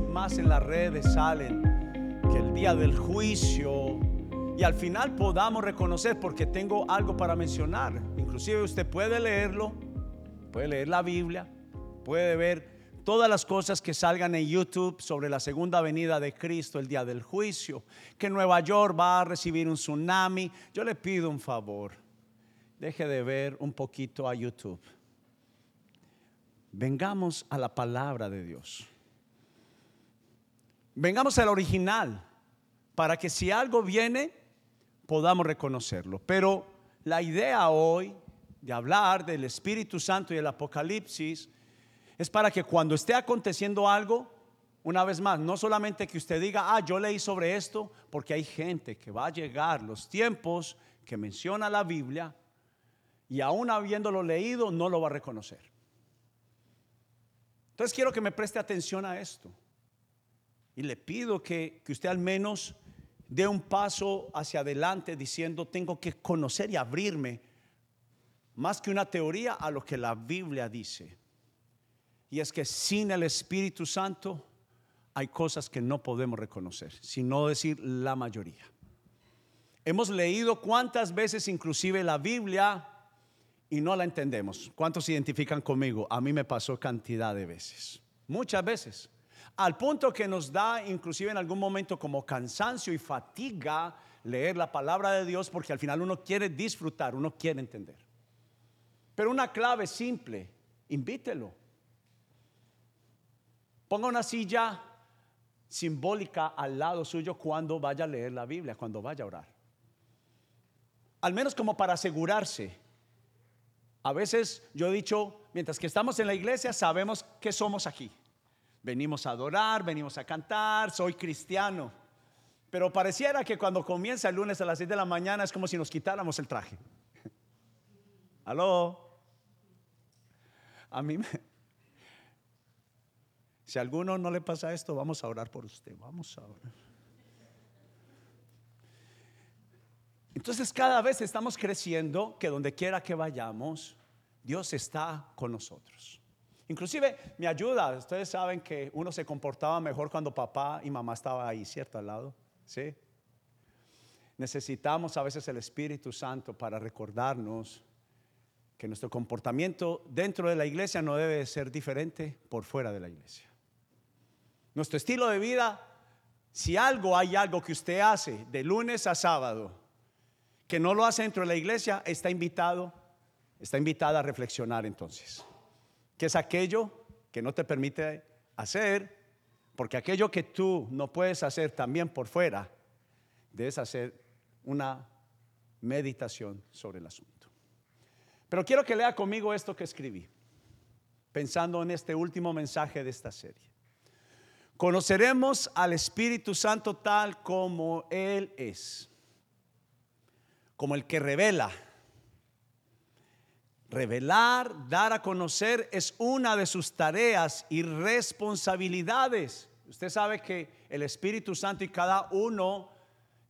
más en las redes salen que el día del juicio y al final podamos reconocer, porque tengo algo para mencionar. Inclusive usted puede leerlo, puede leer la Biblia, puede ver todas las cosas que salgan en YouTube sobre la segunda venida de Cristo, el día del juicio, que Nueva York va a recibir un tsunami. Yo le pido un favor, deje de ver un poquito a YouTube. Vengamos a la palabra de Dios. Vengamos al original para que si algo viene, podamos reconocerlo. Pero la idea hoy de hablar del Espíritu Santo y del Apocalipsis es para que cuando esté aconteciendo algo, una vez más, no solamente que usted diga, ah, yo leí sobre esto, porque hay gente que va a llegar los tiempos que menciona la Biblia y aún habiéndolo leído no lo va a reconocer. Entonces quiero que me preste atención a esto. Y le pido que, que usted al menos dé un paso hacia adelante diciendo, tengo que conocer y abrirme más que una teoría a lo que la Biblia dice. Y es que sin el Espíritu Santo hay cosas que no podemos reconocer, sino decir la mayoría. Hemos leído cuántas veces inclusive la Biblia y no la entendemos. ¿Cuántos se identifican conmigo? A mí me pasó cantidad de veces, muchas veces al punto que nos da inclusive en algún momento como cansancio y fatiga leer la palabra de Dios porque al final uno quiere disfrutar, uno quiere entender. Pero una clave simple, invítelo. Ponga una silla simbólica al lado suyo cuando vaya a leer la Biblia, cuando vaya a orar. Al menos como para asegurarse. A veces yo he dicho, mientras que estamos en la iglesia, sabemos que somos aquí. Venimos a adorar, venimos a cantar, soy cristiano. Pero pareciera que cuando comienza el lunes a las 6 de la mañana es como si nos quitáramos el traje. ¿Aló? A mí me... Si a alguno no le pasa esto, vamos a orar por usted. Vamos a orar. Entonces cada vez estamos creciendo que donde quiera que vayamos, Dios está con nosotros. Inclusive me ayuda, ustedes saben que uno se comportaba mejor cuando papá y mamá estaban ahí, ¿cierto? Al lado, ¿sí? Necesitamos a veces el Espíritu Santo para recordarnos que nuestro comportamiento dentro de la iglesia no debe ser diferente por fuera de la iglesia. Nuestro estilo de vida, si algo hay algo que usted hace de lunes a sábado, que no lo hace dentro de la iglesia, está invitado, está invitada a reflexionar entonces que es aquello que no te permite hacer, porque aquello que tú no puedes hacer también por fuera, debes hacer una meditación sobre el asunto. Pero quiero que lea conmigo esto que escribí, pensando en este último mensaje de esta serie. Conoceremos al Espíritu Santo tal como Él es, como el que revela Revelar, dar a conocer es una de sus tareas y responsabilidades. Usted sabe que el Espíritu Santo y cada uno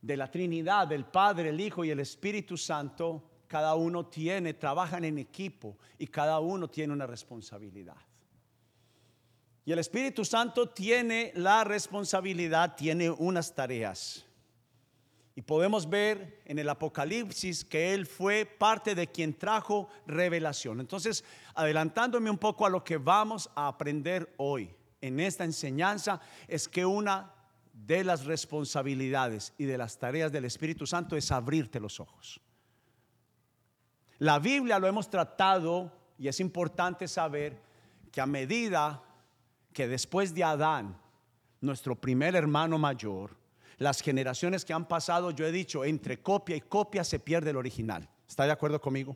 de la Trinidad, del Padre, el Hijo y el Espíritu Santo, cada uno tiene, trabajan en equipo y cada uno tiene una responsabilidad. Y el Espíritu Santo tiene la responsabilidad, tiene unas tareas. Y podemos ver en el Apocalipsis que Él fue parte de quien trajo revelación. Entonces, adelantándome un poco a lo que vamos a aprender hoy en esta enseñanza, es que una de las responsabilidades y de las tareas del Espíritu Santo es abrirte los ojos. La Biblia lo hemos tratado y es importante saber que a medida que después de Adán, nuestro primer hermano mayor, las generaciones que han pasado, yo he dicho, entre copia y copia se pierde el original. ¿Está de acuerdo conmigo?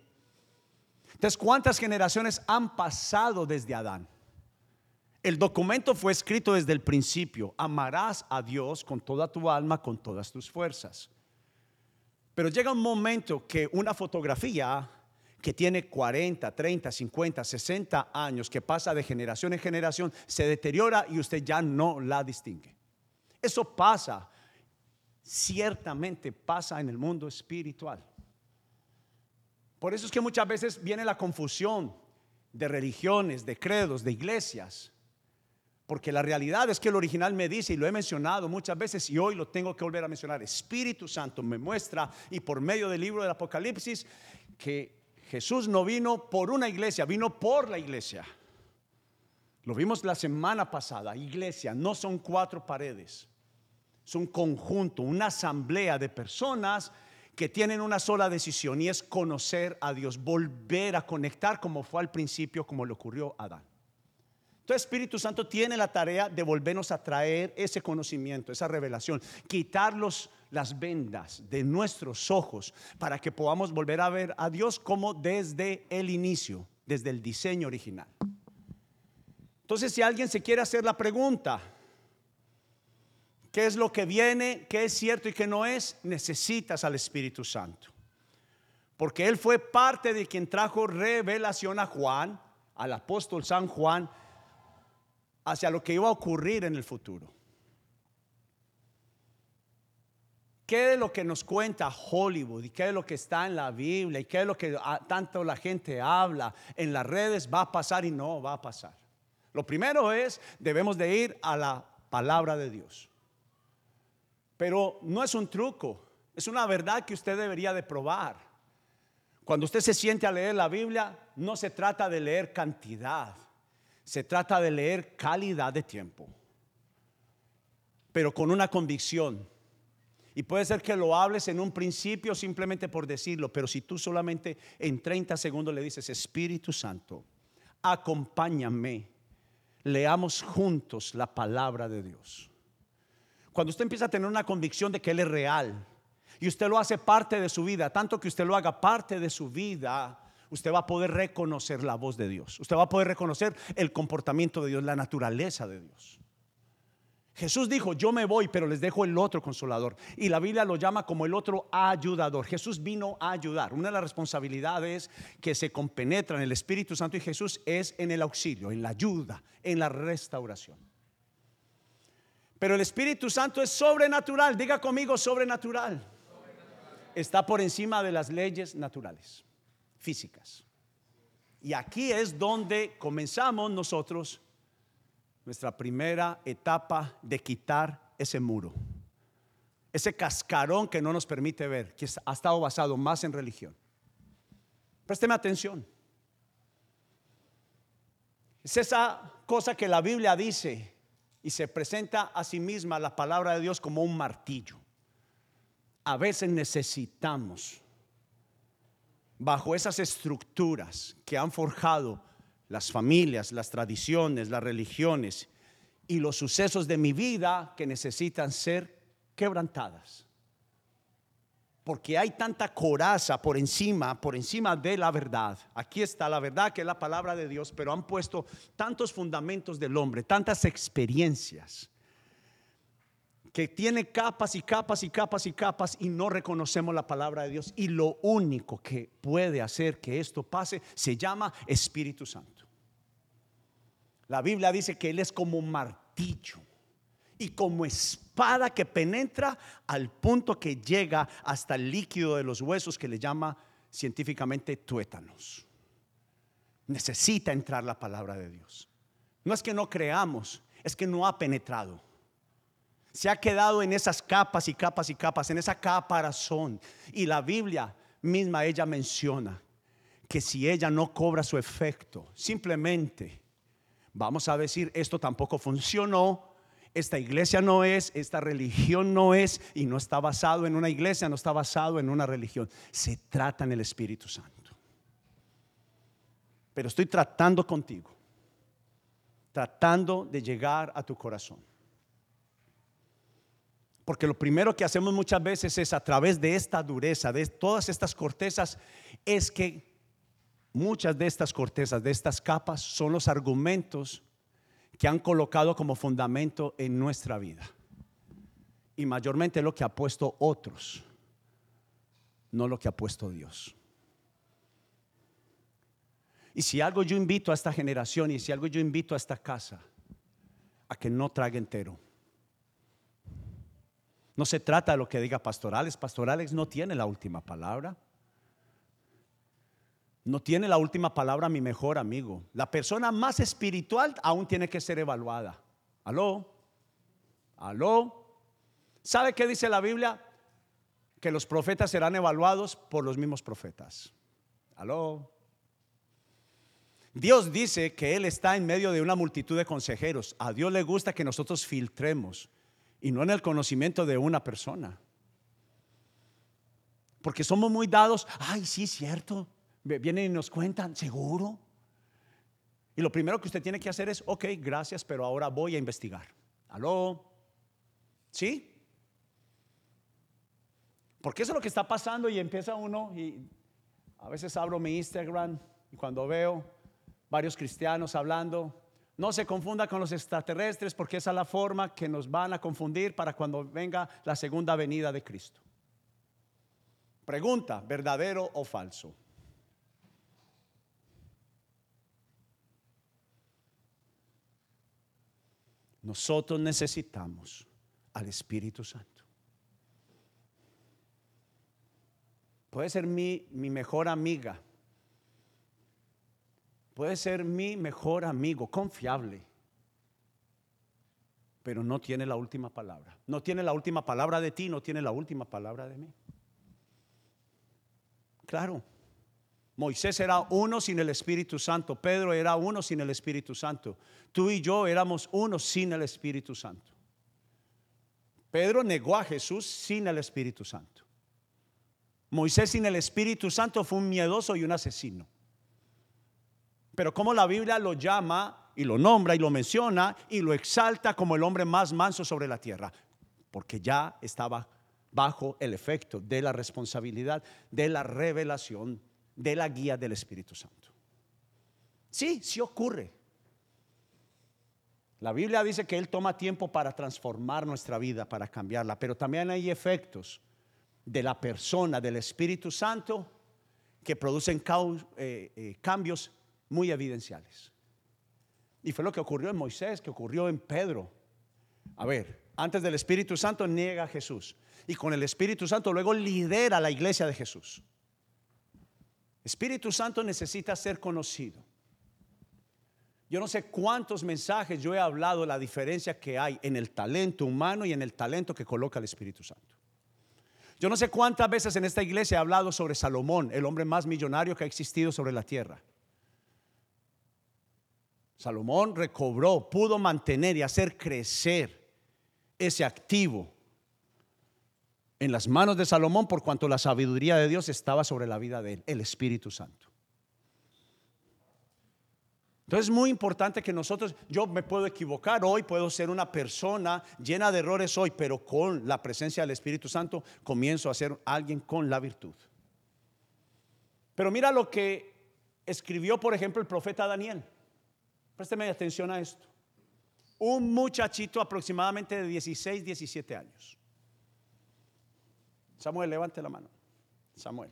Entonces, ¿cuántas generaciones han pasado desde Adán? El documento fue escrito desde el principio. Amarás a Dios con toda tu alma, con todas tus fuerzas. Pero llega un momento que una fotografía que tiene 40, 30, 50, 60 años, que pasa de generación en generación, se deteriora y usted ya no la distingue. Eso pasa ciertamente pasa en el mundo espiritual. Por eso es que muchas veces viene la confusión de religiones, de credos, de iglesias. Porque la realidad es que el original me dice, y lo he mencionado muchas veces, y hoy lo tengo que volver a mencionar, Espíritu Santo me muestra, y por medio del libro del Apocalipsis, que Jesús no vino por una iglesia, vino por la iglesia. Lo vimos la semana pasada, iglesia, no son cuatro paredes, es un conjunto, una asamblea de personas que tienen una sola decisión y es conocer a Dios, volver a conectar como fue al principio, como le ocurrió a Adán. Entonces Espíritu Santo tiene la tarea de volvernos a traer ese conocimiento, esa revelación, quitar las vendas de nuestros ojos para que podamos volver a ver a Dios como desde el inicio, desde el diseño original. Entonces si alguien se quiere hacer la pregunta, ¿qué es lo que viene? ¿Qué es cierto y qué no es? Necesitas al Espíritu Santo. Porque Él fue parte de quien trajo revelación a Juan, al apóstol San Juan, hacia lo que iba a ocurrir en el futuro. ¿Qué de lo que nos cuenta Hollywood y qué de lo que está en la Biblia y qué de lo que tanto la gente habla en las redes va a pasar y no va a pasar? Lo primero es, debemos de ir a la palabra de Dios. Pero no es un truco, es una verdad que usted debería de probar. Cuando usted se siente a leer la Biblia, no se trata de leer cantidad se trata de leer calidad de tiempo, pero con una convicción. Y puede ser que lo hables en un principio simplemente por decirlo, pero si tú solamente en 30 segundos le dices, Espíritu Santo, acompáñame, leamos juntos la palabra de Dios. Cuando usted empieza a tener una convicción de que Él es real y usted lo hace parte de su vida, tanto que usted lo haga parte de su vida, usted va a poder reconocer la voz de Dios. Usted va a poder reconocer el comportamiento de Dios, la naturaleza de Dios. Jesús dijo, yo me voy, pero les dejo el otro consolador. Y la Biblia lo llama como el otro ayudador. Jesús vino a ayudar. Una de las responsabilidades que se compenetra en el Espíritu Santo y Jesús es en el auxilio, en la ayuda, en la restauración. Pero el Espíritu Santo es sobrenatural. Diga conmigo, sobrenatural. Está por encima de las leyes naturales físicas. Y aquí es donde comenzamos nosotros nuestra primera etapa de quitar ese muro, ese cascarón que no nos permite ver, que ha estado basado más en religión. Présteme atención. Es esa cosa que la Biblia dice y se presenta a sí misma la palabra de Dios como un martillo. A veces necesitamos bajo esas estructuras que han forjado las familias, las tradiciones, las religiones y los sucesos de mi vida que necesitan ser quebrantadas. Porque hay tanta coraza por encima, por encima de la verdad. Aquí está la verdad que es la palabra de Dios, pero han puesto tantos fundamentos del hombre, tantas experiencias que tiene capas y capas y capas y capas y no reconocemos la palabra de Dios. Y lo único que puede hacer que esto pase se llama Espíritu Santo. La Biblia dice que Él es como un martillo y como espada que penetra al punto que llega hasta el líquido de los huesos que le llama científicamente tuétanos. Necesita entrar la palabra de Dios. No es que no creamos, es que no ha penetrado se ha quedado en esas capas y capas y capas, en esa caparazón. Y la Biblia misma, ella menciona que si ella no cobra su efecto, simplemente vamos a decir, esto tampoco funcionó, esta iglesia no es, esta religión no es, y no está basado en una iglesia, no está basado en una religión. Se trata en el Espíritu Santo. Pero estoy tratando contigo, tratando de llegar a tu corazón. Porque lo primero que hacemos muchas veces es a través de esta dureza, de todas estas cortezas, es que muchas de estas cortezas, de estas capas, son los argumentos que han colocado como fundamento en nuestra vida. Y mayormente lo que ha puesto otros, no lo que ha puesto Dios. Y si algo yo invito a esta generación y si algo yo invito a esta casa, a que no trague entero no se trata de lo que diga pastorales. Pastorales no tiene la última palabra. No tiene la última palabra mi mejor amigo. La persona más espiritual aún tiene que ser evaluada. Aló. Aló. ¿Sabe qué dice la Biblia? Que los profetas serán evaluados por los mismos profetas. Aló. Dios dice que Él está en medio de una multitud de consejeros. A Dios le gusta que nosotros filtremos y no en el conocimiento de una persona. Porque somos muy dados, ay, sí, cierto. Vienen y nos cuentan, seguro. Y lo primero que usted tiene que hacer es, ok, gracias, pero ahora voy a investigar. ¿Aló? ¿Sí? Porque eso es lo que está pasando y empieza uno y a veces abro mi Instagram y cuando veo varios cristianos hablando, no se confunda con los extraterrestres porque esa es la forma que nos van a confundir para cuando venga la segunda venida de Cristo. Pregunta, ¿verdadero o falso? Nosotros necesitamos al Espíritu Santo. Puede ser mi, mejor amiga. Puede ser mi mejor amigo, confiable. Pero no tiene la última palabra. No tiene la última palabra de ti, no tiene la última palabra de mí. Claro. Moisés era uno sin el Espíritu Santo. Pedro era uno sin el Espíritu Santo. Tú y yo éramos uno sin el Espíritu Santo. Pedro negó a Jesús sin el Espíritu Santo. Moisés sin el Espíritu Santo fue un miedoso y un asesino. Pero como la Biblia lo llama y lo nombra y lo menciona y lo exalta como el hombre más manso sobre la tierra, porque ya estaba bajo el efecto de la responsabilidad, de la revelación, de la guía del Espíritu Santo. Sí, sí ocurre. La Biblia dice que Él toma tiempo para transformar nuestra vida, para cambiarla, pero también hay efectos de la persona, del Espíritu Santo, que producen eh, eh, cambios muy evidenciales. Y fue lo que ocurrió en Moisés, que ocurrió en Pedro. A ver, antes del Espíritu Santo niega a Jesús y con el Espíritu Santo luego lidera la iglesia de Jesús. Espíritu Santo necesita ser conocido. Yo no sé cuántos mensajes yo he hablado la diferencia que hay en el talento humano y en el talento que coloca el Espíritu Santo. Yo no sé cuántas veces en esta iglesia he hablado sobre Salomón, el hombre más millonario que ha existido sobre la tierra. Salomón recobró, pudo mantener y hacer crecer ese activo en las manos de Salomón por cuanto la sabiduría de Dios estaba sobre la vida de él, el Espíritu Santo. Entonces es muy importante que nosotros, yo me puedo equivocar hoy, puedo ser una persona llena de errores hoy, pero con la presencia del Espíritu Santo comienzo a ser alguien con la virtud. Pero mira lo que escribió, por ejemplo, el profeta Daniel. Présteme atención a esto. Un muchachito aproximadamente de 16, 17 años. Samuel, levante la mano. Samuel.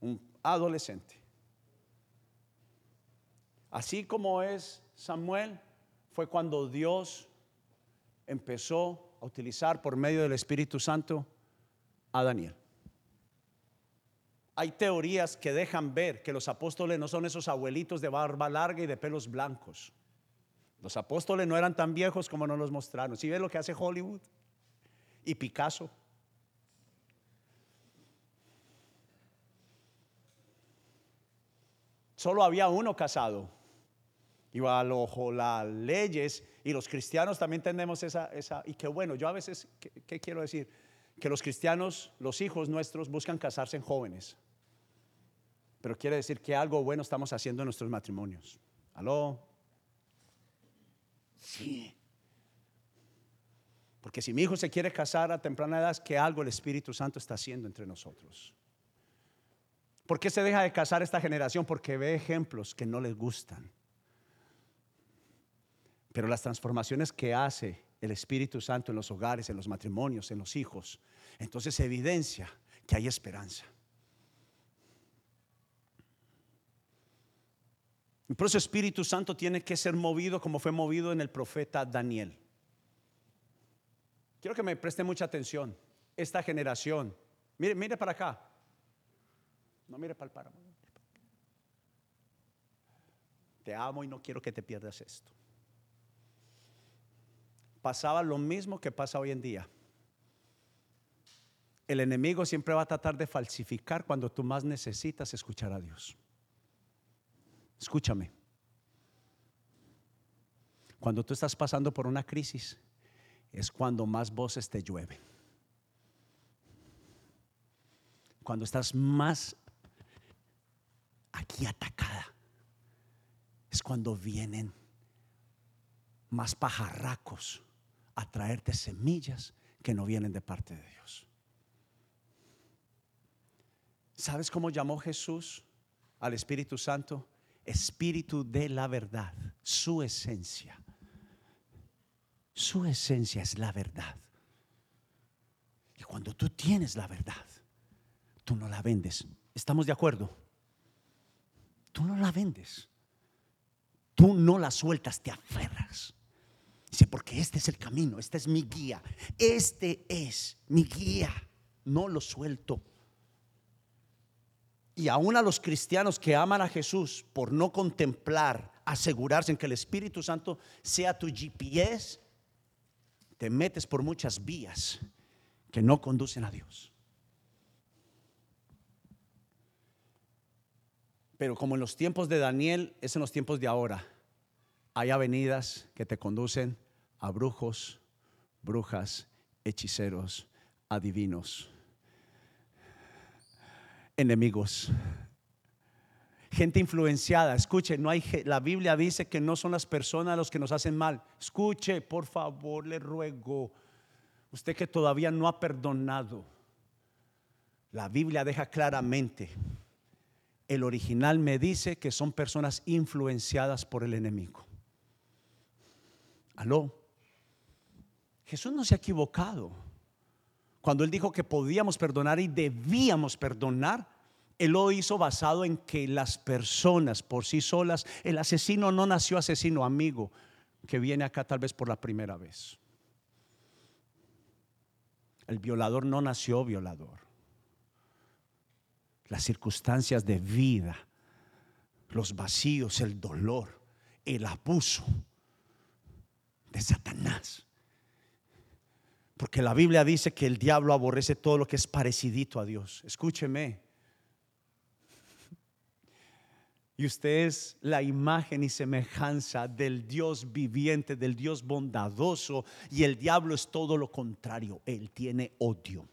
Un adolescente. Así como es Samuel, fue cuando Dios empezó a utilizar por medio del Espíritu Santo a Daniel. Hay teorías que dejan ver que los apóstoles no son esos abuelitos de barba larga y de pelos blancos. Los apóstoles no eran tan viejos como nos los mostraron. Si ¿Sí ves lo que hace Hollywood? Y Picasso. Solo había uno casado. Y bajo las leyes, y los cristianos también tenemos esa, esa, y que bueno, yo a veces, ¿qué, quiero decir? Que los cristianos, los hijos nuestros, buscan casarse en jóvenes. Pero quiere decir que algo bueno estamos haciendo en nuestros matrimonios. ¿Aló? Sí. Porque si mi hijo se quiere casar a temprana edad, es que algo el Espíritu Santo está haciendo entre nosotros. ¿Por qué se deja de casar esta generación? Porque ve ejemplos que no les gustan. Pero las transformaciones que hace el Espíritu Santo en los hogares, en los matrimonios, en los hijos, entonces evidencia que hay esperanza. Por eso Espíritu Santo tiene que ser movido como fue movido en el profeta Daniel. Quiero que me preste mucha atención. Esta generación, mire, mire para acá. No mire para el páramo. te amo y no quiero que te pierdas esto. Pasaba lo mismo que pasa hoy en día. El enemigo siempre va a tratar de falsificar cuando tú más necesitas escuchar a Dios. Escúchame. Cuando tú estás pasando por una crisis, es cuando más voces te llueven. Cuando estás más aquí atacada, es cuando vienen más pajarracos a traerte semillas que no vienen de parte de Dios. ¿Sabes cómo llamó Jesús al Espíritu Santo? Espíritu de la verdad, su esencia. Su esencia es la verdad. Y cuando tú tienes la verdad, tú no la vendes. ¿Estamos de acuerdo? Tú no la vendes. Tú no la sueltas, te aferras. Dice, porque este es el camino, este es mi guía, este es mi guía. No lo suelto. Y aún a los cristianos que aman a Jesús por no contemplar, asegurarse en que el Espíritu Santo sea tu GPS, te metes por muchas vías que no conducen a Dios. Pero como en los tiempos de Daniel, es en los tiempos de ahora. Hay avenidas que te conducen a brujos, brujas, hechiceros, adivinos, enemigos, gente influenciada. Escuche, no hay la Biblia dice que no son las personas los que nos hacen mal. Escuche, por favor, le ruego. Usted que todavía no ha perdonado. La Biblia deja claramente el original me dice que son personas influenciadas por el enemigo. Aló. Jesús no se ha equivocado. Cuando él dijo que podíamos perdonar y debíamos perdonar, él lo hizo basado en que las personas por sí solas, el asesino no nació asesino amigo, que viene acá tal vez por la primera vez. El violador no nació violador las circunstancias de vida, los vacíos, el dolor, el abuso de Satanás. Porque la Biblia dice que el diablo aborrece todo lo que es parecidito a Dios. Escúcheme. Y usted es la imagen y semejanza del Dios viviente, del Dios bondadoso. Y el diablo es todo lo contrario. Él tiene odio.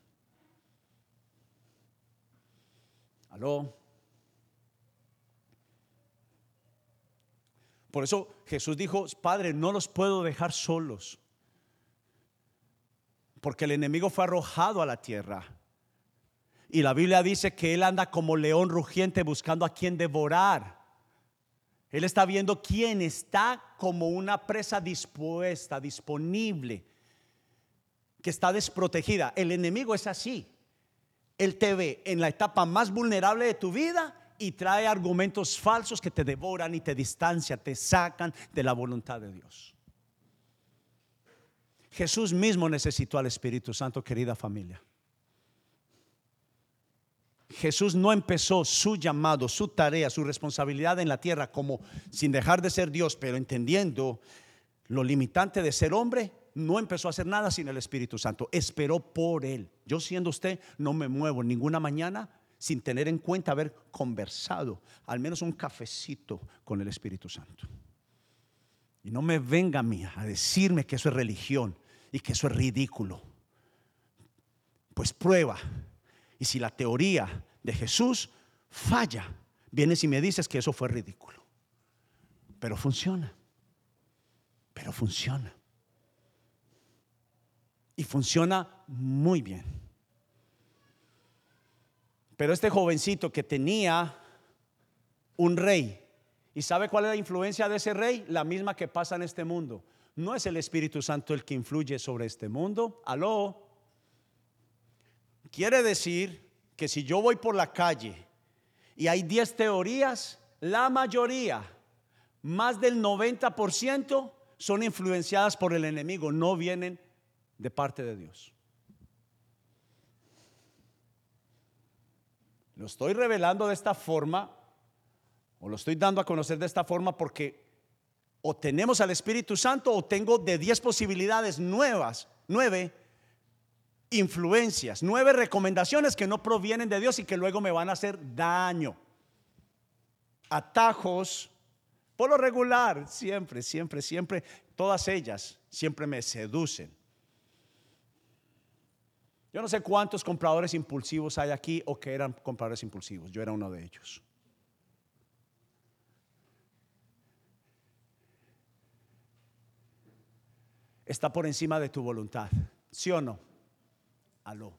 Por eso Jesús dijo, Padre, no los puedo dejar solos. Porque el enemigo fue arrojado a la tierra. Y la Biblia dice que él anda como león rugiente buscando a quien devorar. Él está viendo quién está como una presa dispuesta, disponible, que está desprotegida. El enemigo es así. Él te ve en la etapa más vulnerable de tu vida y trae argumentos falsos que te devoran y te distancian, te sacan de la voluntad de Dios. Jesús mismo necesitó al Espíritu Santo, querida familia. Jesús no empezó su llamado, su tarea, su responsabilidad en la tierra como sin dejar de ser Dios, pero entendiendo lo limitante de ser hombre no empezó a hacer nada sin el Espíritu Santo, esperó por Él. Yo siendo usted, no me muevo ninguna mañana sin tener en cuenta haber conversado, al menos un cafecito con el Espíritu Santo. Y no me venga a a decirme que eso es religión y que eso es ridículo. Pues prueba. Y si la teoría de Jesús falla, vienes y me dices que eso fue ridículo. Pero funciona. Pero funciona y funciona muy bien. Pero este jovencito que tenía un rey, ¿y sabe cuál es la influencia de ese rey? La misma que pasa en este mundo. No es el Espíritu Santo el que influye sobre este mundo. Aló. Quiere decir que si yo voy por la calle y hay 10 teorías, la mayoría, más del 90%, son influenciadas por el enemigo, no vienen de parte de Dios. Lo estoy revelando de esta forma O lo estoy dando a conocer de esta forma porque o tenemos al Espíritu Santo o tengo de 10 posibilidades nuevas, nueve influencias, nueve recomendaciones que no provienen de Dios y que luego me van a hacer daño. Atajos, por lo regular, siempre, siempre, siempre, todas ellas siempre me seducen. Yo no sé cuántos compradores impulsivos hay aquí o que eran compradores impulsivos. Yo era uno de ellos. Está por encima de tu voluntad. ¿Sí o no? Aló.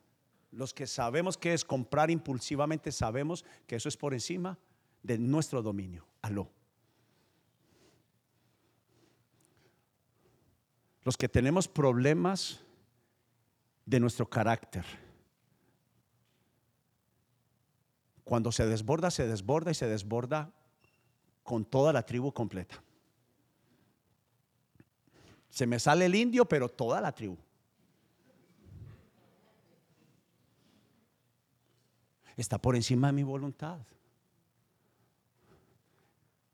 Los que sabemos que es comprar impulsivamente, sabemos que eso es por encima de nuestro dominio. Aló. Los que tenemos problemas de nuestro carácter. Cuando se desborda, se desborda y se desborda con toda la tribu completa. Se me sale el indio, pero toda la tribu. Está por encima de mi voluntad.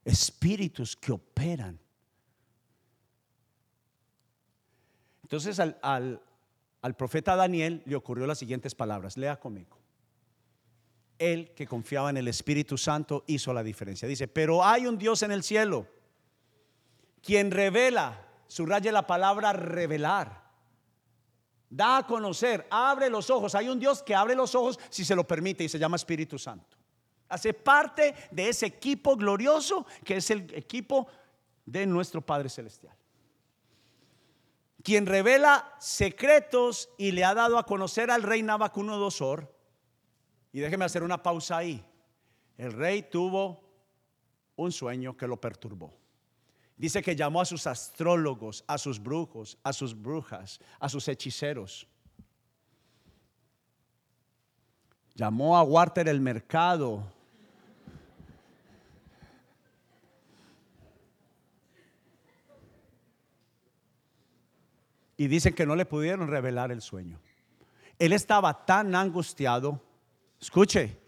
Espíritus que operan. Entonces al, al, profeta Daniel le ocurrió las siguientes palabras. Lea conmigo. Él que confiaba en el Espíritu Santo hizo la diferencia. Dice, pero hay un Dios en el cielo quien revela, subraye la palabra revelar. Da a conocer, abre los ojos. Hay un Dios que abre los ojos si se lo permite y se llama Espíritu Santo. Hace parte de ese equipo glorioso que es el equipo de nuestro Padre Celestial quien revela secretos y le ha dado a conocer al rey Nabucodonosor. Y déjeme hacer una pausa ahí. El rey tuvo un sueño que lo perturbó. Dice que llamó a sus astrólogos, a sus brujos, a sus brujas, a sus hechiceros. Llamó a Walter el mercado, y dicen que no le pudieron revelar el sueño. Él estaba tan angustiado, escuche,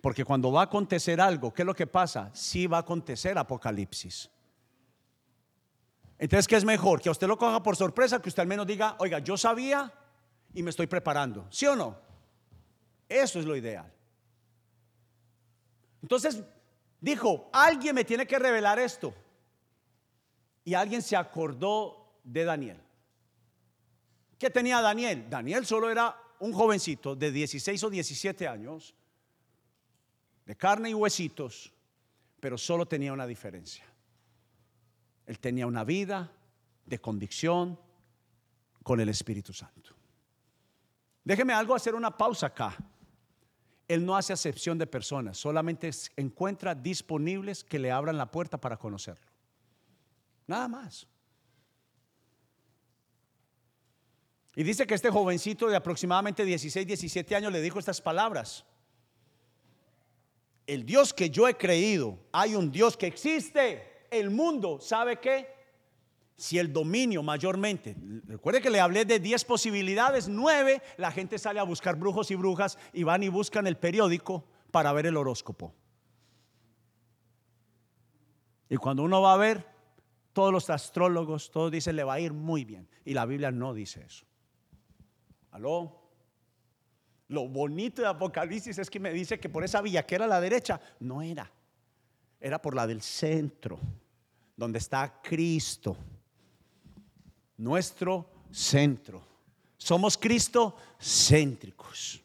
porque cuando va a acontecer algo, ¿qué es lo que pasa? Sí va a acontecer Apocalipsis. Entonces, ¿qué es mejor? Que a usted lo coja por sorpresa, que usted al menos diga, oiga, yo sabía y me estoy preparando. ¿Sí o no? Eso es lo ideal. Entonces, dijo, alguien me tiene que revelar esto. Y alguien se acordó de Daniel. ¿Qué tenía Daniel? Daniel solo era un jovencito de 16 o 17 años, de carne y huesitos, pero solo tenía una diferencia. Él tenía una vida de convicción con el Espíritu Santo. Déjeme algo hacer una pausa acá. Él no hace acepción de personas, solamente encuentra disponibles que le abran la puerta para conocerlo. Nada más. Y dice que este jovencito de aproximadamente 16, 17 años le dijo estas palabras. El Dios que yo he creído, hay un Dios que existe. El mundo, ¿sabe qué? Si el dominio mayormente, recuerde que le hablé de 10 posibilidades, 9, la gente sale a buscar brujos y brujas y van y buscan el periódico para ver el horóscopo. Y cuando uno va a ver, todos los astrólogos, todos dicen le va a ir muy bien. Y la Biblia no dice eso. Lo bonito de Apocalipsis es que me dice que por esa vía que era la derecha, no era. Era por la del centro, donde está Cristo. Nuestro centro. Somos Cristo céntricos.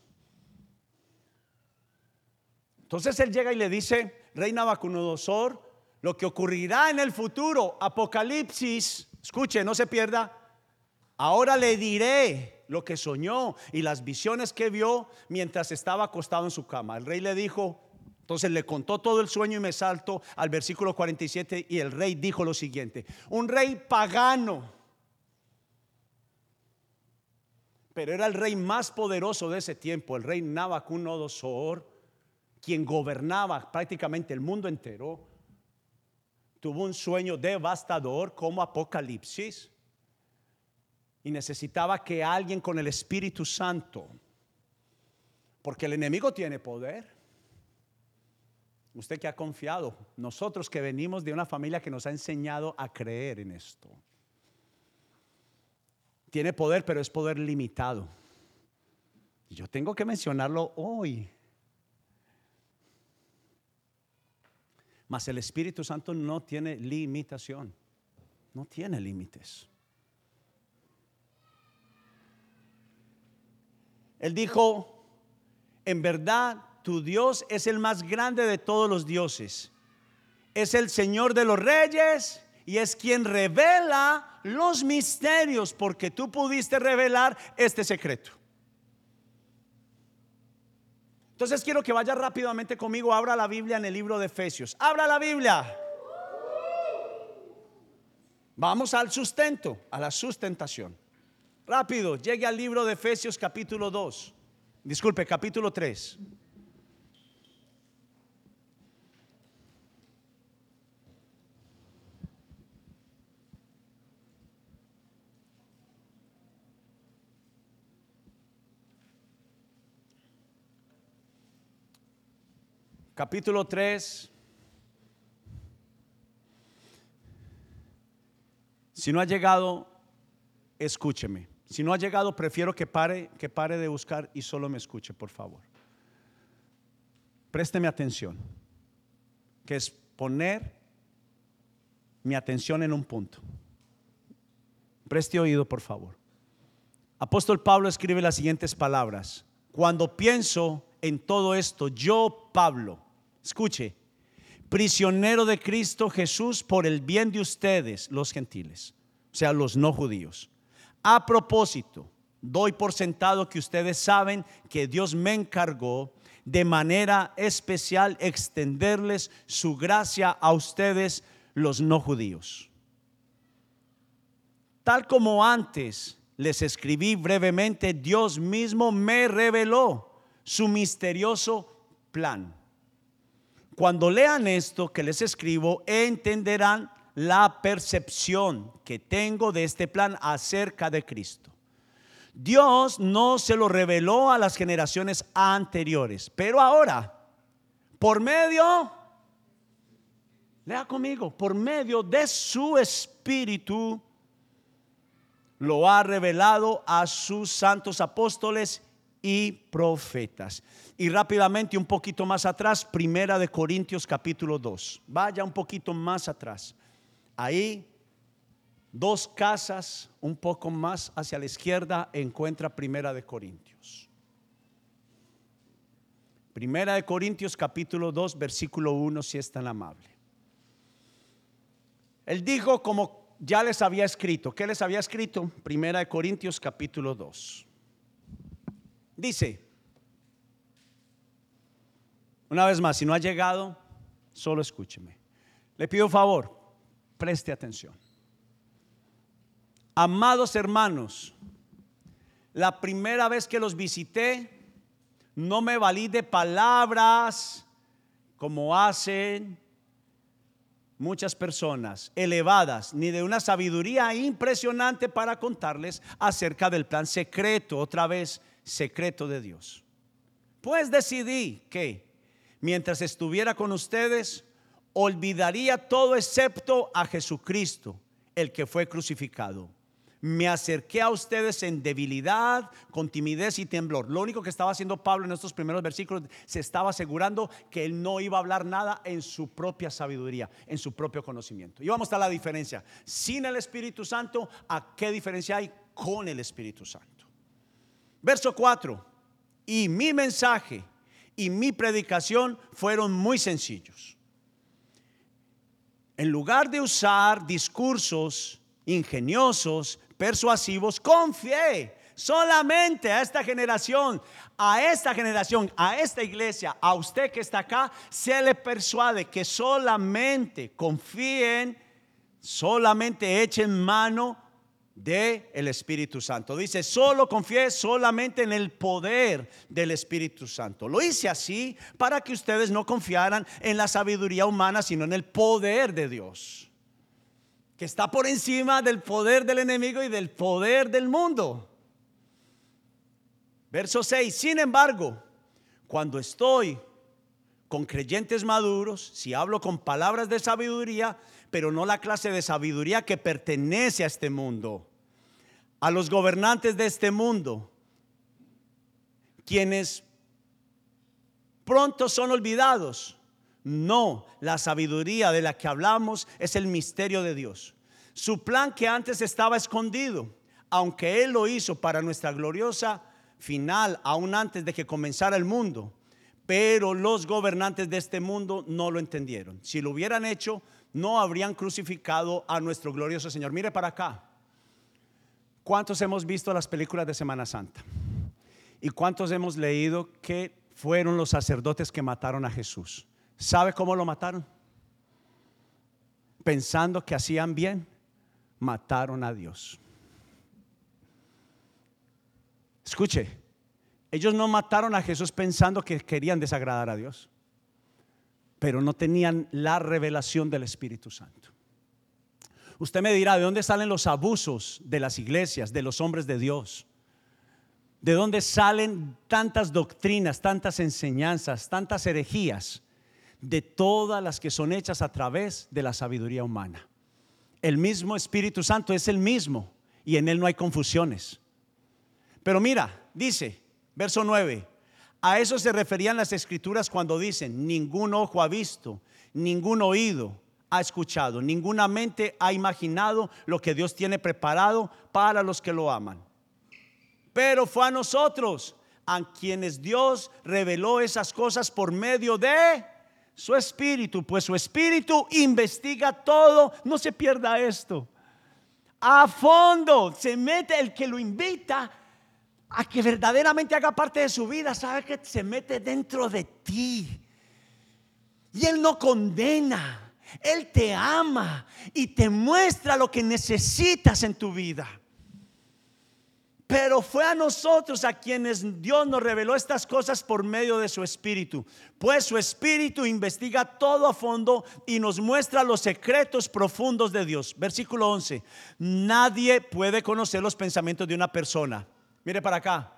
Entonces él llega y le dice, Reina Vacunodosor, lo que ocurrirá en el futuro, Apocalipsis, escuche, no se pierda, ahora le diré lo que soñó y las visiones que vio mientras estaba acostado en su cama. El rey le dijo, entonces le contó todo el sueño y me salto al versículo 47 y el rey dijo lo siguiente, un rey pagano, pero era el rey más poderoso de ese tiempo, el rey Nabucodonosor, quien gobernaba prácticamente el mundo entero, tuvo un sueño devastador como Apocalipsis y necesitaba que alguien con el Espíritu Santo, porque el enemigo tiene poder. Usted que ha confiado, nosotros que venimos de una familia que nos ha enseñado a creer en esto. Tiene poder, pero es poder limitado. Y yo tengo que mencionarlo hoy. Mas el Espíritu Santo no tiene limitación, no tiene límites. Él dijo, en verdad tu Dios es el más grande de todos los dioses. Es el Señor de los reyes y es quien revela los misterios porque tú pudiste revelar este secreto. Entonces quiero que vaya rápidamente conmigo, abra la Biblia en el libro de Efesios. Abra la Biblia. Vamos al sustento, a la sustentación. Rápido, llegue al libro de Efesios capítulo 2. Disculpe, capítulo 3. Capítulo 3. Si no ha llegado, escúcheme. Si no ha llegado, prefiero que pare, que pare de buscar y solo me escuche, por favor. Présteme atención, que es poner mi atención en un punto. Preste oído, por favor. Apóstol Pablo escribe las siguientes palabras. Cuando pienso en todo esto, yo, Pablo, escuche, prisionero de Cristo Jesús por el bien de ustedes, los gentiles, o sea, los no judíos. A propósito, doy por sentado que ustedes saben que Dios me encargó de manera especial extenderles su gracia a ustedes, los no judíos. Tal como antes les escribí brevemente, Dios mismo me reveló su misterioso plan. Cuando lean esto que les escribo, entenderán la percepción que tengo de este plan acerca de Cristo. Dios no se lo reveló a las generaciones anteriores, pero ahora, por medio, lea conmigo, por medio de su espíritu, lo ha revelado a sus santos apóstoles y profetas. Y rápidamente un poquito más atrás, Primera de Corintios capítulo 2. Vaya un poquito más atrás. Ahí, dos casas, un poco más hacia la izquierda, encuentra Primera de Corintios. Primera de Corintios capítulo 2, versículo 1, si es tan amable. Él dijo como ya les había escrito. ¿Qué les había escrito? Primera de Corintios capítulo 2. Dice, una vez más, si no ha llegado, solo escúcheme. Le pido favor, preste atención. Amados hermanos, la primera vez que los visité, no me valí de palabras como hacen muchas personas elevadas, ni de una sabiduría impresionante para contarles acerca del plan secreto, otra vez secreto de Dios. Pues decidí que mientras estuviera con ustedes, olvidaría todo excepto a Jesucristo, el que fue crucificado. Me acerqué a ustedes en debilidad, con timidez y temblor. Lo único que estaba haciendo Pablo en estos primeros versículos, se estaba asegurando que él no iba a hablar nada en su propia sabiduría, en su propio conocimiento. Y vamos a estar la diferencia. Sin el Espíritu Santo, ¿a qué diferencia hay con el Espíritu Santo? Verso 4. Y mi mensaje y mi predicación fueron muy sencillos. En lugar de usar discursos ingeniosos, persuasivos, confié solamente a esta generación, a esta generación, a esta iglesia, a usted que está acá, se le persuade que solamente confíen, solamente echen mano de el Espíritu Santo. Dice, solo confié solamente en el poder del Espíritu Santo. Lo hice así para que ustedes no confiaran en la sabiduría humana, sino en el poder de Dios, que está por encima del poder del enemigo y del poder del mundo. Verso 6, sin embargo, cuando estoy con creyentes maduros, si hablo con palabras de sabiduría, pero no la clase de sabiduría que pertenece a este mundo, a los gobernantes de este mundo, quienes pronto son olvidados. No, la sabiduría de la que hablamos es el misterio de Dios. Su plan que antes estaba escondido, aunque Él lo hizo para nuestra gloriosa final, aún antes de que comenzara el mundo. Pero los gobernantes de este mundo no lo entendieron. Si lo hubieran hecho, no habrían crucificado a nuestro glorioso Señor. Mire para acá. ¿Cuántos hemos visto las películas de Semana Santa? ¿Y cuántos hemos leído que fueron los sacerdotes que mataron a Jesús? ¿Sabe cómo lo mataron? Pensando que hacían bien, mataron a Dios. Escuche, ellos no mataron a Jesús pensando que querían desagradar a Dios pero no tenían la revelación del Espíritu Santo. Usted me dirá, ¿de dónde salen los abusos de las iglesias, de los hombres de Dios? ¿De dónde salen tantas doctrinas, tantas enseñanzas, tantas herejías? De todas las que son hechas a través de la sabiduría humana. El mismo Espíritu Santo es el mismo y en él no hay confusiones. Pero mira, dice, verso 9, a eso se referían las escrituras cuando dicen, ningún ojo ha visto, ningún oído ha escuchado, ninguna mente ha imaginado lo que Dios tiene preparado para los que lo aman. Pero fue a nosotros a quienes Dios reveló esas cosas por medio de su espíritu, pues su espíritu investiga todo, no se pierda esto. A fondo se mete el que lo invita a que verdaderamente haga parte de su vida, sabe que se mete dentro de ti. Y Él no condena, Él te ama y te muestra lo que necesitas en tu vida. Pero fue a nosotros a quienes Dios nos reveló estas cosas por medio de su Espíritu. Pues su Espíritu investiga todo a fondo y nos muestra los secretos profundos de Dios. Versículo 11. Nadie puede conocer los pensamientos de una persona Mire para acá.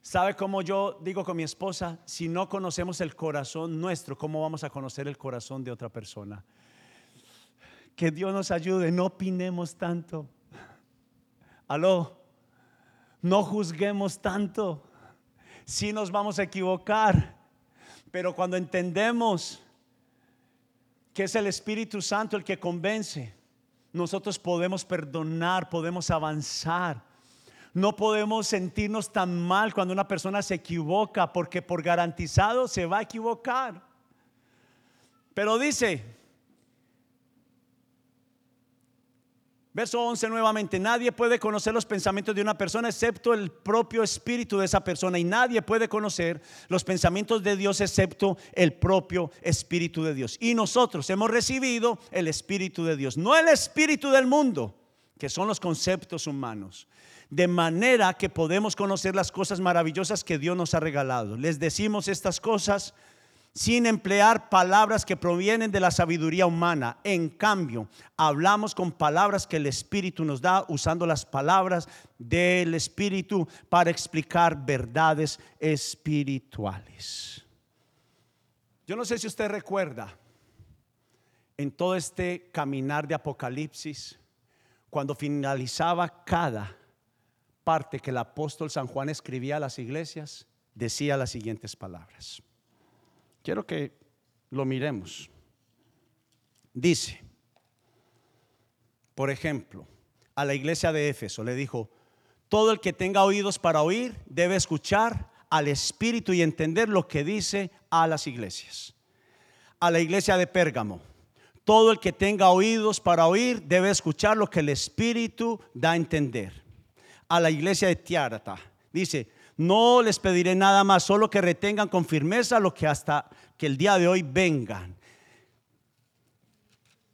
¿Sabe cómo yo digo con mi esposa? Si no conocemos el corazón nuestro, ¿cómo vamos a conocer el corazón de otra persona? Que Dios nos ayude, no opinemos tanto. Aló, no juzguemos tanto. Si nos vamos a equivocar, pero cuando entendemos que es el Espíritu Santo el que convence, nosotros podemos perdonar, podemos avanzar. No podemos sentirnos tan mal cuando una persona se equivoca, porque por garantizado se va a equivocar. Pero dice, verso 11 nuevamente, nadie puede conocer los pensamientos de una persona excepto el propio espíritu de esa persona y nadie puede conocer los pensamientos de Dios excepto el propio espíritu de Dios. Y nosotros hemos recibido el espíritu de Dios, no el espíritu del mundo, que son los conceptos humanos de manera que podemos conocer las cosas maravillosas que Dios nos ha regalado. Les decimos estas cosas sin emplear palabras que provienen de la sabiduría humana. En cambio, hablamos con palabras que el Espíritu nos da, usando las palabras del Espíritu para explicar verdades espirituales. Yo no sé si usted recuerda en todo este caminar de Apocalipsis, cuando finalizaba cada parte que el apóstol San Juan escribía a las iglesias, decía las siguientes palabras. Quiero que lo miremos. Dice, por ejemplo, a la iglesia de Éfeso le dijo, todo el que tenga oídos para oír debe escuchar al Espíritu y entender lo que dice a las iglesias. A la iglesia de Pérgamo, todo el que tenga oídos para oír debe escuchar lo que el Espíritu da a entender a la iglesia de Tiárata. Dice, no les pediré nada más, solo que retengan con firmeza lo que hasta que el día de hoy vengan.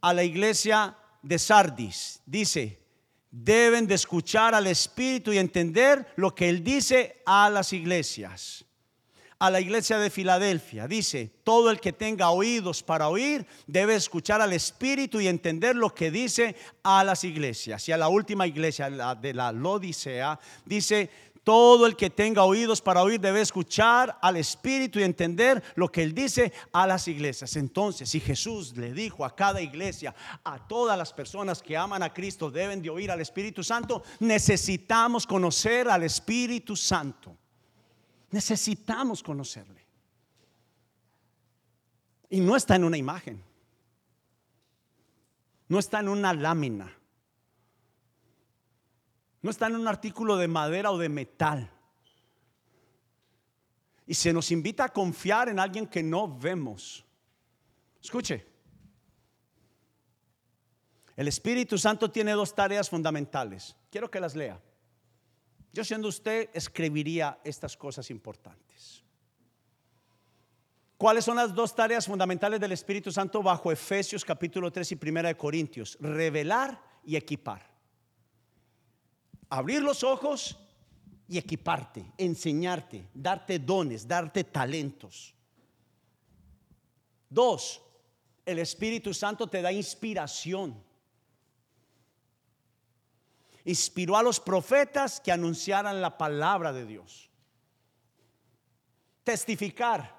A la iglesia de Sardis dice, deben de escuchar al Espíritu y entender lo que Él dice a las iglesias. A la iglesia de Filadelfia dice, todo el que tenga oídos para oír debe escuchar al Espíritu y entender lo que dice a las iglesias. Y a la última iglesia, la de la Lodicea, dice, Todo el que tenga oídos para oír debe escuchar al Espíritu y entender lo que Él dice a las iglesias. Entonces, si Jesús le dijo a cada iglesia, a todas las personas que aman a Cristo deben de oír al Espíritu Santo, necesitamos conocer al Espíritu Santo. Necesitamos conocerle. Y no está en una imagen. No está en una lámina no está en un artículo de madera o de metal. Y se nos invita a confiar en alguien que no vemos. Escuche. El Espíritu Santo tiene dos tareas fundamentales. Quiero que las lea. Yo siendo usted escribiría estas cosas importantes. ¿Cuáles son las dos tareas fundamentales del Espíritu Santo bajo Efesios capítulo 3 y 1 de Corintios? Revelar y equipar abrir los ojos y equiparte, enseñarte, darte dones, darte talentos. Dos, el Espíritu Santo te da inspiración. Inspiró a los profetas que anunciaran la palabra de Dios. Testificar.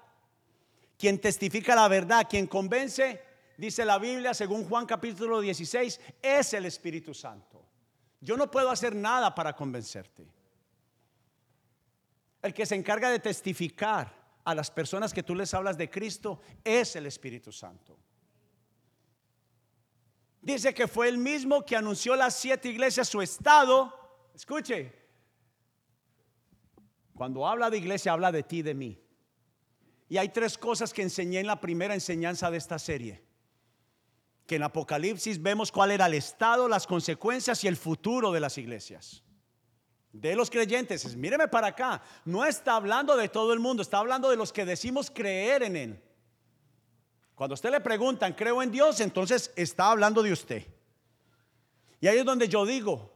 Quien testifica la verdad, quien convence, dice la Biblia, según Juan capítulo 16, es el Espíritu Santo. Yo no puedo hacer nada para convencerte. El que se encarga de testificar a las personas que tú les hablas de Cristo es el Espíritu Santo. Dice que fue el mismo que anunció las siete iglesias su estado. Escuche, cuando habla de iglesia habla de ti, de mí. Y hay tres cosas que enseñé en la primera enseñanza de esta serie que en Apocalipsis vemos cuál era el estado, las consecuencias y el futuro de las iglesias. De los creyentes, míreme para acá, no está hablando de todo el mundo, está hablando de los que decimos creer en Él. Cuando usted le preguntan, creo en Dios, entonces está hablando de usted. Y ahí es donde yo digo,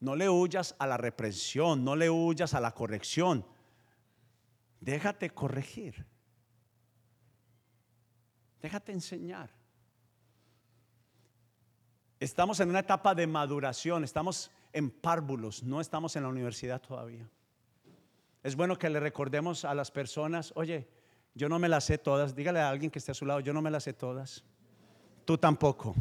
no le huyas a la reprensión, no le huyas a la corrección. Déjate corregir. Déjate enseñar. Estamos en una etapa de maduración, estamos en párvulos, no estamos en la universidad todavía. Es bueno que le recordemos a las personas, oye, yo no me las sé todas, dígale a alguien que esté a su lado, yo no me las sé todas, tú tampoco.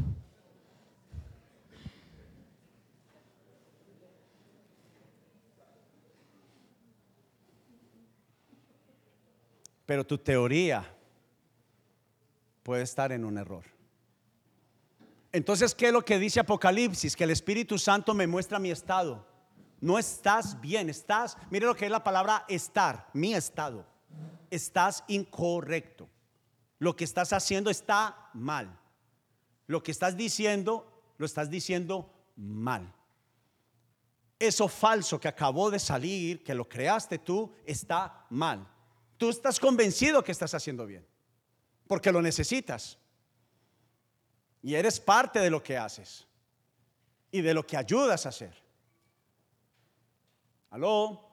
Pero tu teoría puede estar en un error. Entonces, ¿qué es lo que dice Apocalipsis? Que el Espíritu Santo me muestra mi estado. No estás bien, estás, mire lo que es la palabra estar, mi estado. Estás incorrecto. Lo que estás haciendo está mal. Lo que estás diciendo, lo estás diciendo mal. Eso falso que acabó de salir, que lo creaste tú, está mal. Tú estás convencido que estás haciendo bien, porque lo necesitas. Y eres parte de lo que haces y de lo que ayudas a hacer. ¿Aló?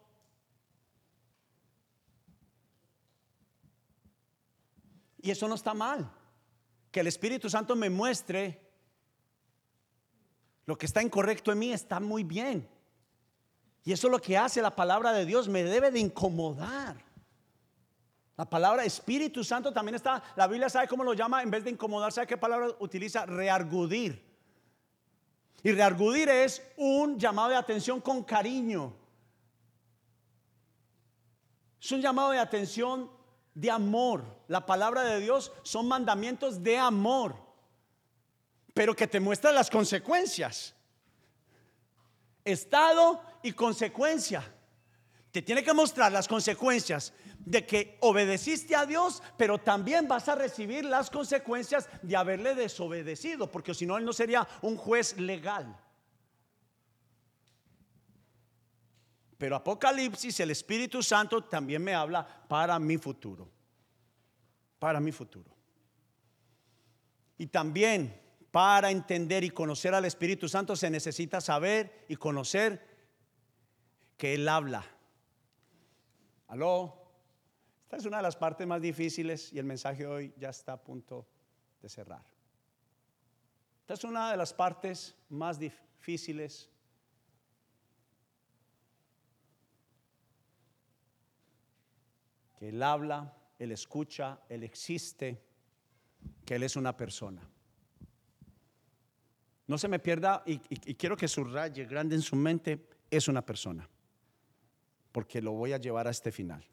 Y eso no está mal. Que el Espíritu Santo me muestre lo que está incorrecto en mí está muy bien. Y eso es lo que hace la palabra de Dios, me debe de incomodar. La palabra Espíritu Santo también está, la Biblia sabe cómo lo llama, en vez de incomodar, ¿sabe qué palabra utiliza? Reargudir. Y reargudir es un llamado de atención con cariño. Es un llamado de atención de amor. La palabra de Dios son mandamientos de amor, pero que te muestran las consecuencias. Estado y consecuencia. Te tiene que mostrar las consecuencias de que obedeciste a Dios, pero también vas a recibir las consecuencias de haberle desobedecido, porque si no, Él no sería un juez legal. Pero Apocalipsis, el Espíritu Santo también me habla para mi futuro. Para mi futuro. Y también para entender y conocer al Espíritu Santo se necesita saber y conocer que Él habla. ¿Aló? Esta es una de las partes más difíciles y el mensaje hoy ya está a punto de cerrar. Esta es una de las partes más difíciles que Él habla, Él escucha, Él existe, que Él es una persona. No se me pierda y, quiero que subraye grande en su mente, es una persona, porque lo voy a llevar a este final.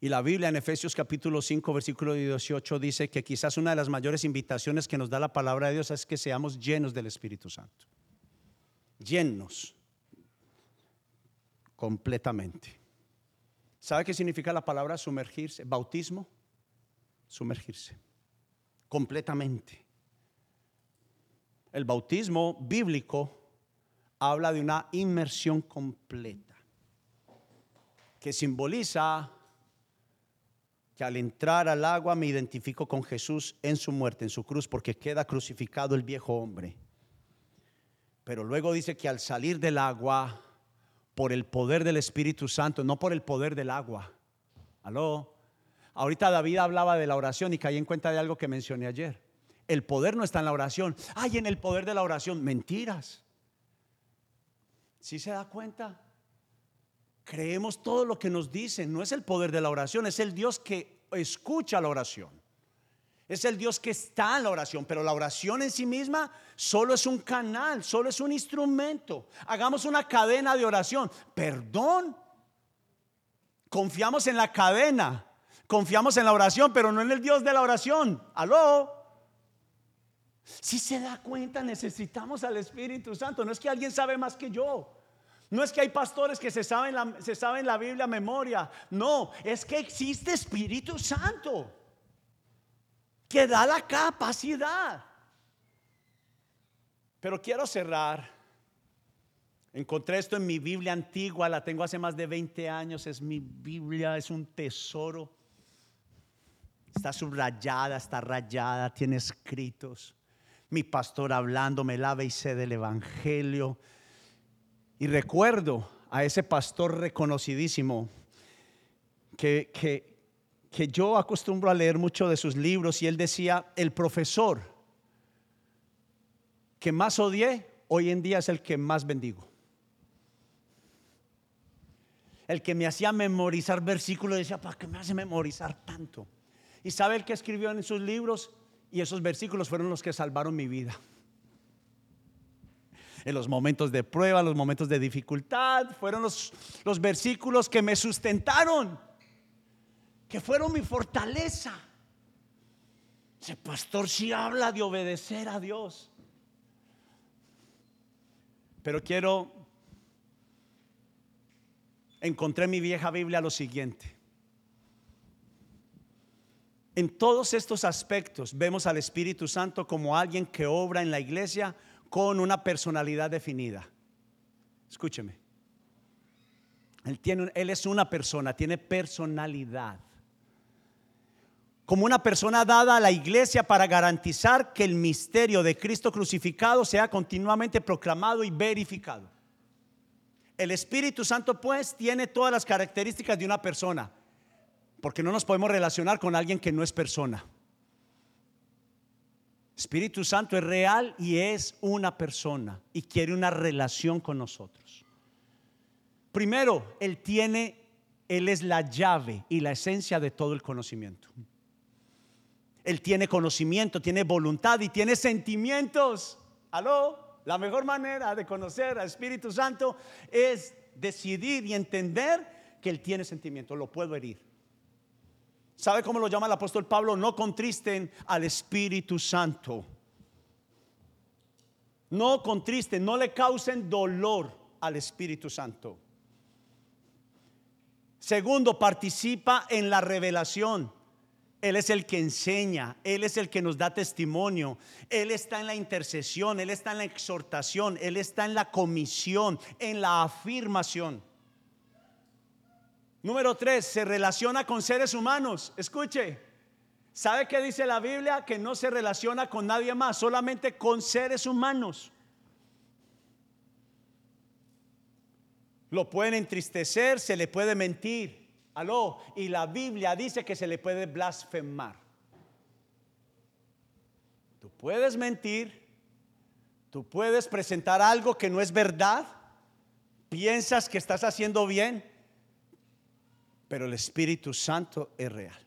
Y la Biblia en Efesios capítulo 5, versículo 18 dice que quizás una de las mayores invitaciones que nos da la palabra de Dios es que seamos llenos del Espíritu Santo. Llenos completamente. ¿Sabe qué significa la palabra sumergirse? Bautismo, sumergirse completamente. El bautismo bíblico habla de una inmersión completa que simboliza que al entrar al agua me identifico con Jesús en su muerte, en su cruz, porque queda crucificado el viejo hombre. Pero luego dice que al salir del agua, por el poder del Espíritu Santo, no por el poder del agua. Aló. Ahorita David hablaba de la oración y caí en cuenta de algo que mencioné ayer. El poder no está en la oración. Ay, en el poder de la oración. Mentiras. ¿Sí se da cuenta? creemos todo lo que nos dicen. No es el poder de la oración, es el Dios que escucha la oración. Es el Dios que está en la oración, pero la oración en sí misma solo es un canal, solo es un instrumento. Hagamos una cadena de oración. Perdón. Confiamos en la cadena, confiamos en la oración, pero no en el Dios de la oración. Aló. Si se da cuenta, necesitamos al Espíritu Santo. No es que alguien sabe más que yo. No es que hay pastores que se saben, la, Biblia a memoria. No, es que existe Espíritu Santo que da la capacidad. Pero quiero cerrar. Encontré esto en mi Biblia antigua, la tengo hace más de 20 años, es mi Biblia, es un tesoro. Está subrayada, está rayada, tiene escritos. Mi pastor hablando, me lava y sé del Evangelio y recuerdo a ese pastor reconocidísimo que, que, yo acostumbro a leer mucho de sus libros y él decía, el profesor que más odié hoy en día es el que más bendigo. El que me hacía memorizar versículos decía, ¿para qué me hace memorizar tanto? Y sabe el que escribió en sus libros y esos versículos fueron los que salvaron mi vida en los momentos de prueba, los momentos de dificultad. Fueron los, los versículos que me sustentaron, que fueron mi fortaleza. Ese pastor sí habla de obedecer a Dios. Pero quiero, encontré en mi vieja Biblia lo siguiente. En todos estos aspectos vemos al Espíritu Santo como alguien que obra en la iglesia con una personalidad definida. Escúcheme. Él, tiene, él es una persona, tiene personalidad. Como una persona dada a la iglesia para garantizar que el misterio de Cristo crucificado sea continuamente proclamado y verificado. El Espíritu Santo pues tiene todas las características de una persona, porque no nos podemos relacionar con alguien que no es persona. Espíritu Santo es real y es una persona y quiere una relación con nosotros. Primero, Él tiene, Él es la llave y la esencia de todo el conocimiento. Él tiene conocimiento, tiene voluntad y tiene sentimientos. Aló, la mejor manera de conocer al Espíritu Santo es decidir y entender que Él tiene sentimiento, lo puedo herir. ¿Sabe cómo lo llama el apóstol Pablo? No contristen al Espíritu Santo. No contristen, no le causen dolor al Espíritu Santo. Segundo, participa en la revelación. Él es el que enseña, Él es el que nos da testimonio, Él está en la intercesión, Él está en la exhortación, Él está en la comisión, en la afirmación. Número tres, se relaciona con seres humanos. Escuche, ¿sabe qué dice la Biblia? Que no se relaciona con nadie más, solamente con seres humanos. Lo pueden entristecer, se le puede mentir. Aló, y la Biblia dice que se le puede blasfemar. Tú puedes mentir, tú puedes presentar algo que no es verdad, Piensas que estás haciendo bien, pero el Espíritu Santo es real.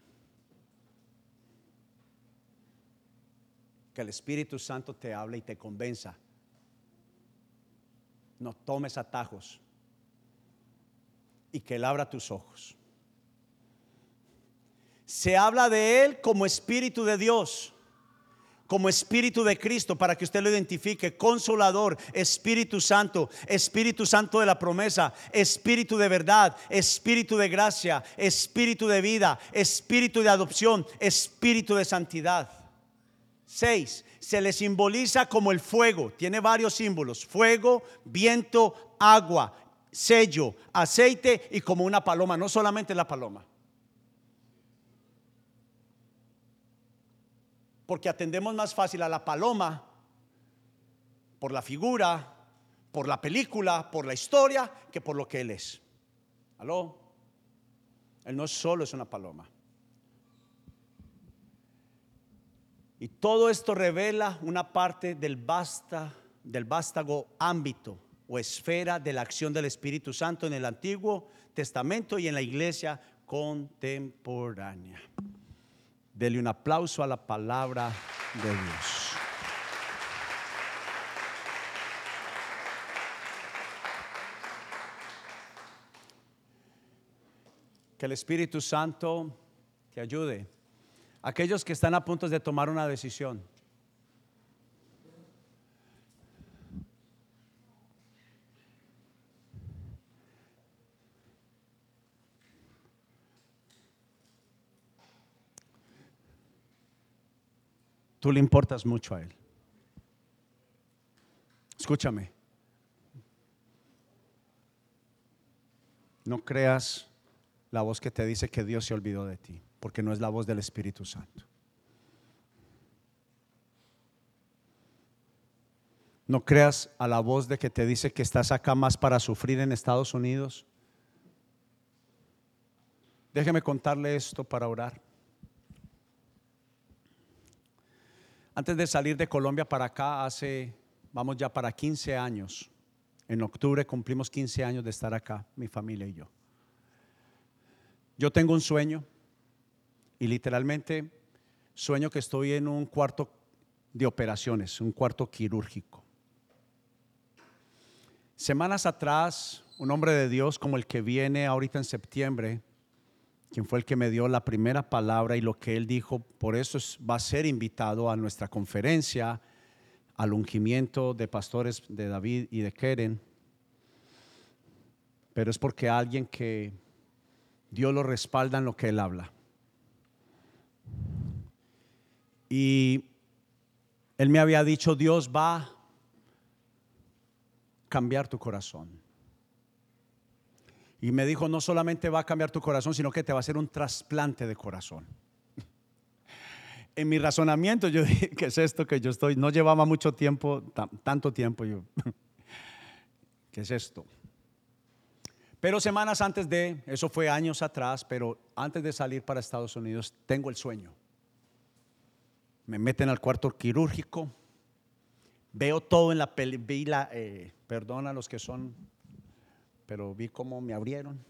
Que el Espíritu Santo te hable y te convenza. No tomes atajos y que Él abra tus ojos. Se habla de Él como Espíritu de Dios como Espíritu de Cristo para que usted lo identifique, consolador, Espíritu Santo, Espíritu Santo de la promesa, Espíritu de verdad, Espíritu de gracia, Espíritu de vida, Espíritu de adopción, Espíritu de santidad. Seis, se le simboliza como el fuego, tiene varios símbolos, fuego, viento, agua, sello, aceite y como una paloma, no solamente la paloma. Porque atendemos más fácil a la paloma por la figura, por la película, por la historia, que por lo que Él es. ¿Aló? Él no solo es una paloma. Y todo esto revela una parte del, basta, del vástago ámbito o esfera de la acción del Espíritu Santo en el Antiguo Testamento y en la iglesia contemporánea. Dele un aplauso a la palabra de Dios. Que el Espíritu Santo te ayude. Aquellos que están a punto de tomar una decisión. Tú le importas mucho a Él. Escúchame. No creas la voz que te dice que Dios se olvidó de ti, porque no es la voz del Espíritu Santo. No creas a la voz de que te dice que estás acá más para sufrir en Estados Unidos. Déjeme contarle esto para orar. Antes de salir de Colombia para acá, hace, vamos ya para 15 años. En octubre cumplimos 15 años de estar acá, mi familia y yo. Yo tengo un sueño y literalmente sueño que estoy en un cuarto de operaciones, un cuarto quirúrgico. Semanas atrás, un hombre de Dios como el que viene ahorita en septiembre, quien fue el que me dio la primera palabra y lo que él dijo, por eso va a ser invitado a nuestra conferencia, al ungimiento de pastores de David y de Keren. Pero es porque alguien que Dios lo respalda en lo que él habla. Y él me había dicho, Dios va a cambiar tu corazón. Y me dijo, no solamente va a cambiar tu corazón, sino que te va a hacer un trasplante de corazón. En mi razonamiento yo dije, ¿qué es esto que yo estoy? No llevaba mucho tiempo, tanto tiempo yo. ¿Qué es esto? Pero semanas antes de, eso fue años atrás, pero antes de salir para Estados Unidos, tengo el sueño. Me meten al cuarto quirúrgico, veo todo en la película, eh, perdona a los que son pero vi cómo me abrieron,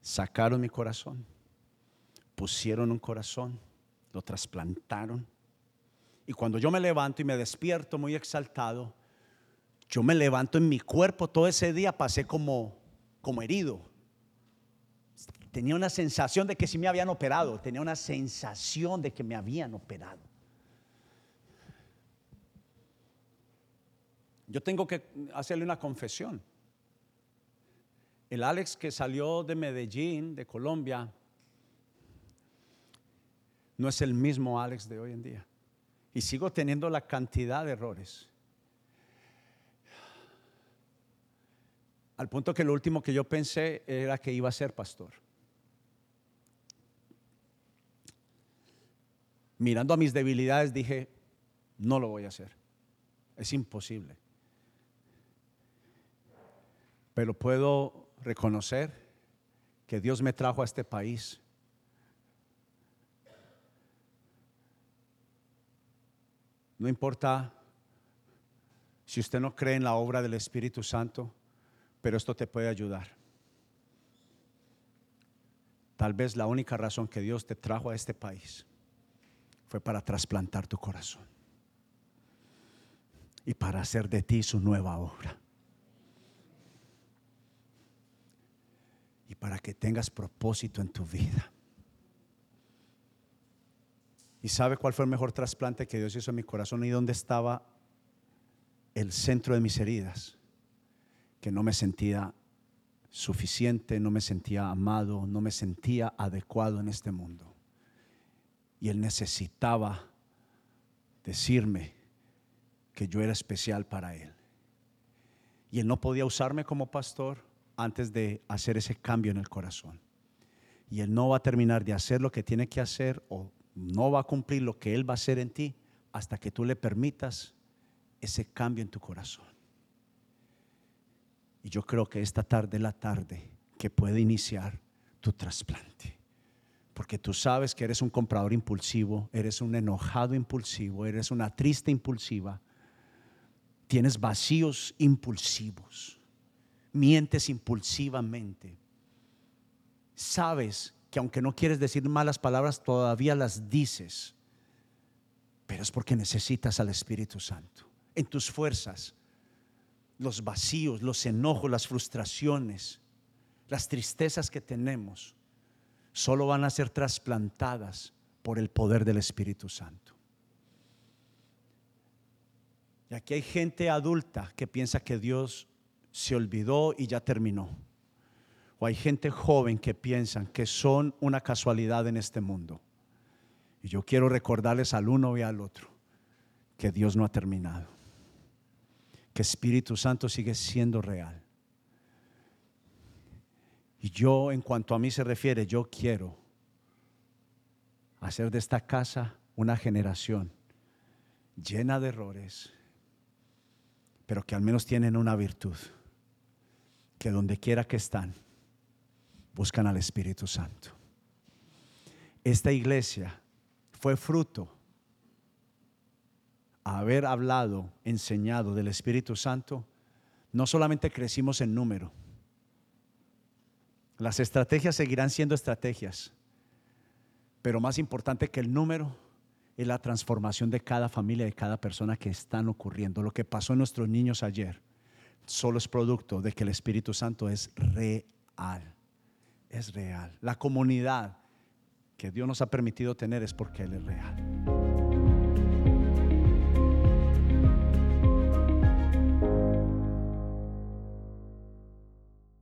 sacaron mi corazón, pusieron un corazón, lo trasplantaron. Y cuando yo me levanto y me despierto muy exaltado, yo me levanto en mi cuerpo, todo ese día pasé como, como herido. Tenía una sensación de que sí me habían operado, tenía una sensación de que me habían operado. Yo tengo que hacerle una confesión. El Alex que salió de Medellín, de Colombia, no es el mismo Alex de hoy en día. Y sigo teniendo la cantidad de errores. Al punto que lo último que yo pensé era que iba a ser pastor. Mirando a mis debilidades dije, no lo voy a hacer. Es imposible. Pero puedo reconocer que Dios me trajo a este país. No importa si usted no cree en la obra del Espíritu Santo, Pero esto te puede ayudar. Tal vez la única razón que Dios te trajo a este país fue para trasplantar tu corazón y para hacer de ti su nueva obra. Y para que tengas propósito en tu vida. ¿Y sabe cuál fue el mejor trasplante que Dios hizo en mi corazón y dónde estaba el centro de mis heridas? Que no me sentía suficiente, no me sentía amado, no me sentía adecuado en este mundo. Y Él necesitaba decirme, que yo era especial para Él. Y Él no podía usarme como pastor antes de hacer ese cambio en el corazón. Y Él no va a terminar de hacer lo que tiene que hacer o no va a cumplir lo que Él va a hacer en ti hasta que tú le permitas ese cambio en tu corazón. Y yo creo que esta tarde es la tarde que puede iniciar tu trasplante. Porque tú sabes que eres un comprador impulsivo, eres un enojado impulsivo, eres una triste impulsiva Tienes vacíos impulsivos. Mientes impulsivamente. Sabes que aunque no quieres decir malas palabras, todavía las dices. Pero es porque necesitas al Espíritu Santo. En tus fuerzas, los vacíos, los enojos, las frustraciones, las tristezas que tenemos, solo van a ser trasplantadas por el poder del Espíritu Santo. Y aquí hay gente adulta que piensa que Dios se olvidó y ya terminó. O hay gente joven que piensan que son una casualidad en este mundo. Y yo quiero recordarles al uno y al otro que Dios no ha terminado. Que Espíritu Santo sigue siendo real. Y yo, en cuanto a mí se refiere, yo quiero hacer de esta casa una generación llena de errores, pero que al menos tienen una virtud, que donde quiera que están, buscan al Espíritu Santo. Esta iglesia fue fruto a haber hablado, enseñado del Espíritu Santo, no solamente crecimos en número, las estrategias seguirán siendo estrategias, pero más importante que el número es la transformación de cada familia, de cada persona que están ocurriendo. Lo que pasó en nuestros niños ayer solo es producto de que el Espíritu Santo es real. Es real. La comunidad que Dios nos ha permitido tener es porque Él es real.